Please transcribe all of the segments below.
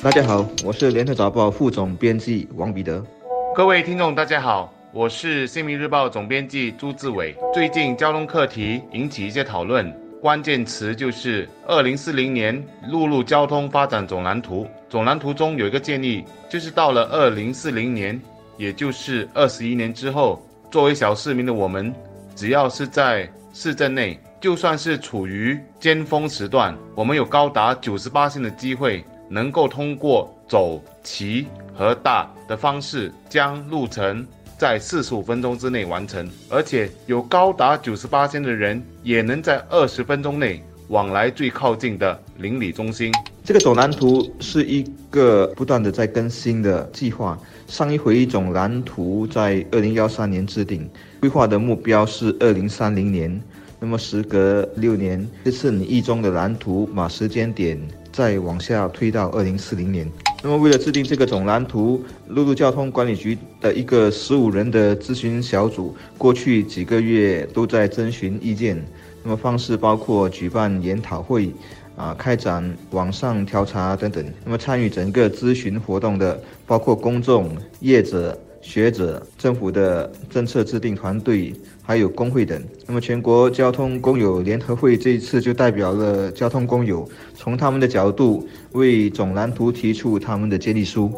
大家好，我是联合早报副总编辑王彼得。各位听众，大家好，我是新民日报总编辑朱志伟。最近交通课题引起一些讨论，关键词就是二零四零年陆路交通发展总蓝图。总蓝图中有一个建议，就是到了二零四零年，也就是二十一年之后，作为小市民的我们，只要是在市镇内，就算是处于尖峰时段，我们有高达九十八线的机会。能够通过走、骑和大的方式，将路程在四十五分钟之内完成，而且有高达九十八千的人也能在二十分钟内往来最靠近的邻里中心。这个总蓝图是一个不断的在更新的计划。上一回一种蓝图在二零幺三年制定，规划的目标是二零三零年。那么时隔六年，这次你意中的蓝图把时间点再往下推到二零四零年。那么为了制定这个总蓝图，陆路交通管理局的一个十五人的咨询小组，过去几个月都在征询意见。那么方式包括举办研讨会，啊，开展网上调查等等。那么参与整个咨询活动的，包括公众、业者。学者、政府的政策制定团队，还有工会等。那么，全国交通工友联合会这一次就代表了交通工友，从他们的角度为总蓝图提出他们的建议书。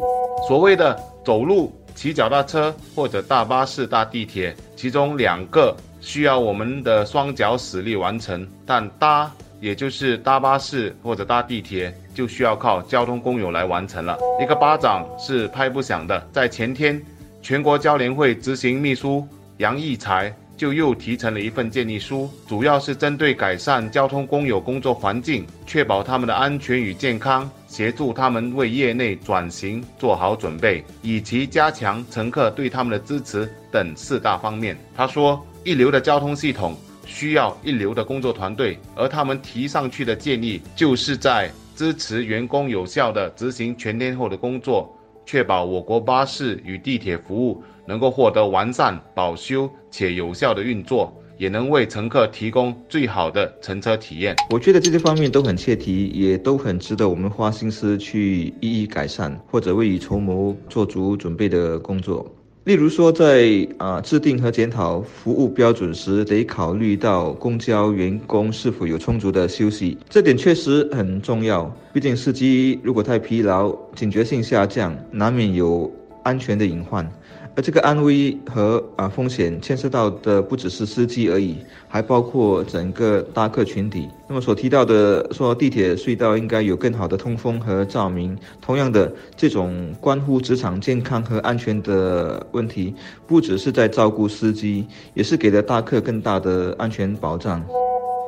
所谓的走路、骑脚踏车或者大巴士、搭地铁，其中两个需要我们的双脚使力完成，但搭，也就是搭巴士或者搭地铁，就需要靠交通工友来完成了。一个巴掌是拍不响的，在前天。全国交联会执行秘书杨义才就又提成了一份建议书，主要是针对改善交通工友工作环境、确保他们的安全与健康、协助他们为业内转型做好准备，以及加强乘客对他们的支持等四大方面。他说，一流的交通系统需要一流的工作团队，而他们提上去的建议就是在支持员工有效的执行全天候的工作。确保我国巴士与地铁服务能够获得完善、保修且有效的运作，也能为乘客提供最好的乘车体验。我觉得这些方面都很切题，也都很值得我们花心思去一一改善，或者未雨绸缪、做足准备的工作。例如说，在啊制定和检讨服务标准时，得考虑到公交员工是否有充足的休息，这点确实很重要。毕竟司机如果太疲劳，警觉性下降，难免有安全的隐患。而这个安危和啊风险牵涉到的不只是司机而已，还包括整个搭客群体。那么所提到的说地铁隧道应该有更好的通风和照明，同样的这种关乎职场健康和安全的问题，不只是在照顾司机，也是给了搭客更大的安全保障。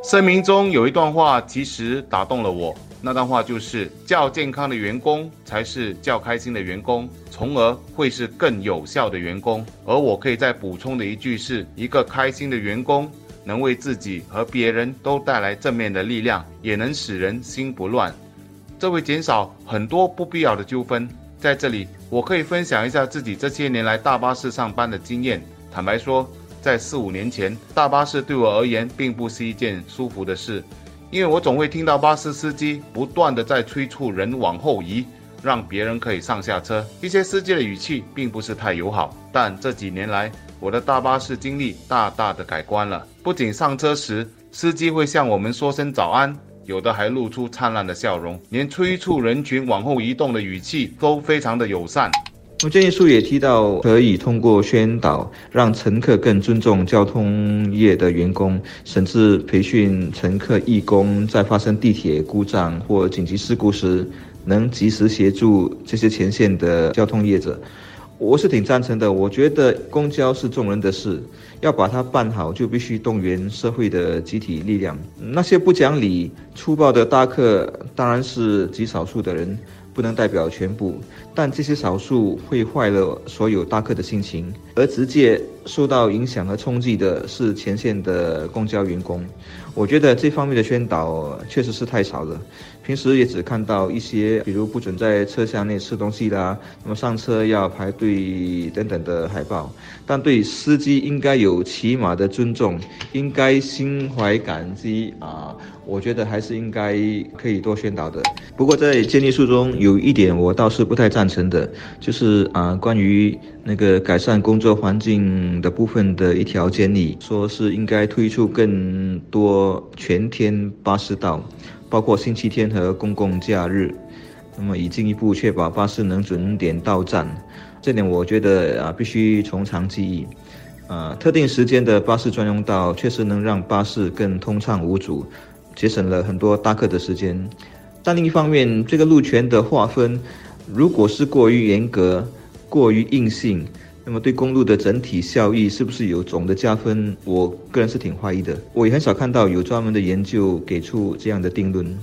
声明中有一段话，其实打动了我。那段话就是：较健康的员工才是较开心的员工，从而会是更有效的员工。而我可以再补充的一句是：一个开心的员工，能为自己和别人都带来正面的力量，也能使人心不乱，这会减少很多不必要的纠纷。在这里，我可以分享一下自己这些年来大巴士上班的经验。坦白说。在四五年前，大巴士对我而言并不是一件舒服的事，因为我总会听到巴士司机不断的在催促人往后移，让别人可以上下车。一些司机的语气并不是太友好。但这几年来，我的大巴士经历大大的改观了。不仅上车时司机会向我们说声早安，有的还露出灿烂的笑容，连催促人群往后移动的语气都非常的友善。我建议书也提到，可以通过宣导，让乘客更尊重交通业的员工，甚至培训乘客义工，在发生地铁故障或紧急事故时，能及时协助这些前线的交通业者。我是挺赞成的。我觉得公交是众人的事，要把它办好，就必须动员社会的集体力量。那些不讲理、粗暴的搭客，当然是极少数的人。不能代表全部，但这些少数会坏了所有大客的心情，而直接受到影响和冲击的是前线的公交员工。我觉得这方面的宣导确实是太少了。平时也只看到一些，比如不准在车厢内吃东西啦，那么上车要排队等等的海报。但对司机应该有起码的尊重，应该心怀感激啊！我觉得还是应该可以多宣导的。不过在建议书中有一点我倒是不太赞成的，就是啊关于那个改善工作环境的部分的一条建议，说是应该推出更多全天巴士道。包括星期天和公共假日，那么以进一步确保巴士能准点到站，这点我觉得啊必须从长计议。啊，特定时间的巴士专用道确实能让巴士更通畅无阻，节省了很多搭客的时间。但另一方面，这个路权的划分如果是过于严格、过于硬性，那么对公路的整体效益是不是有总的加分？我个人是挺怀疑的。我也很少看到有专门的研究给出这样的定论。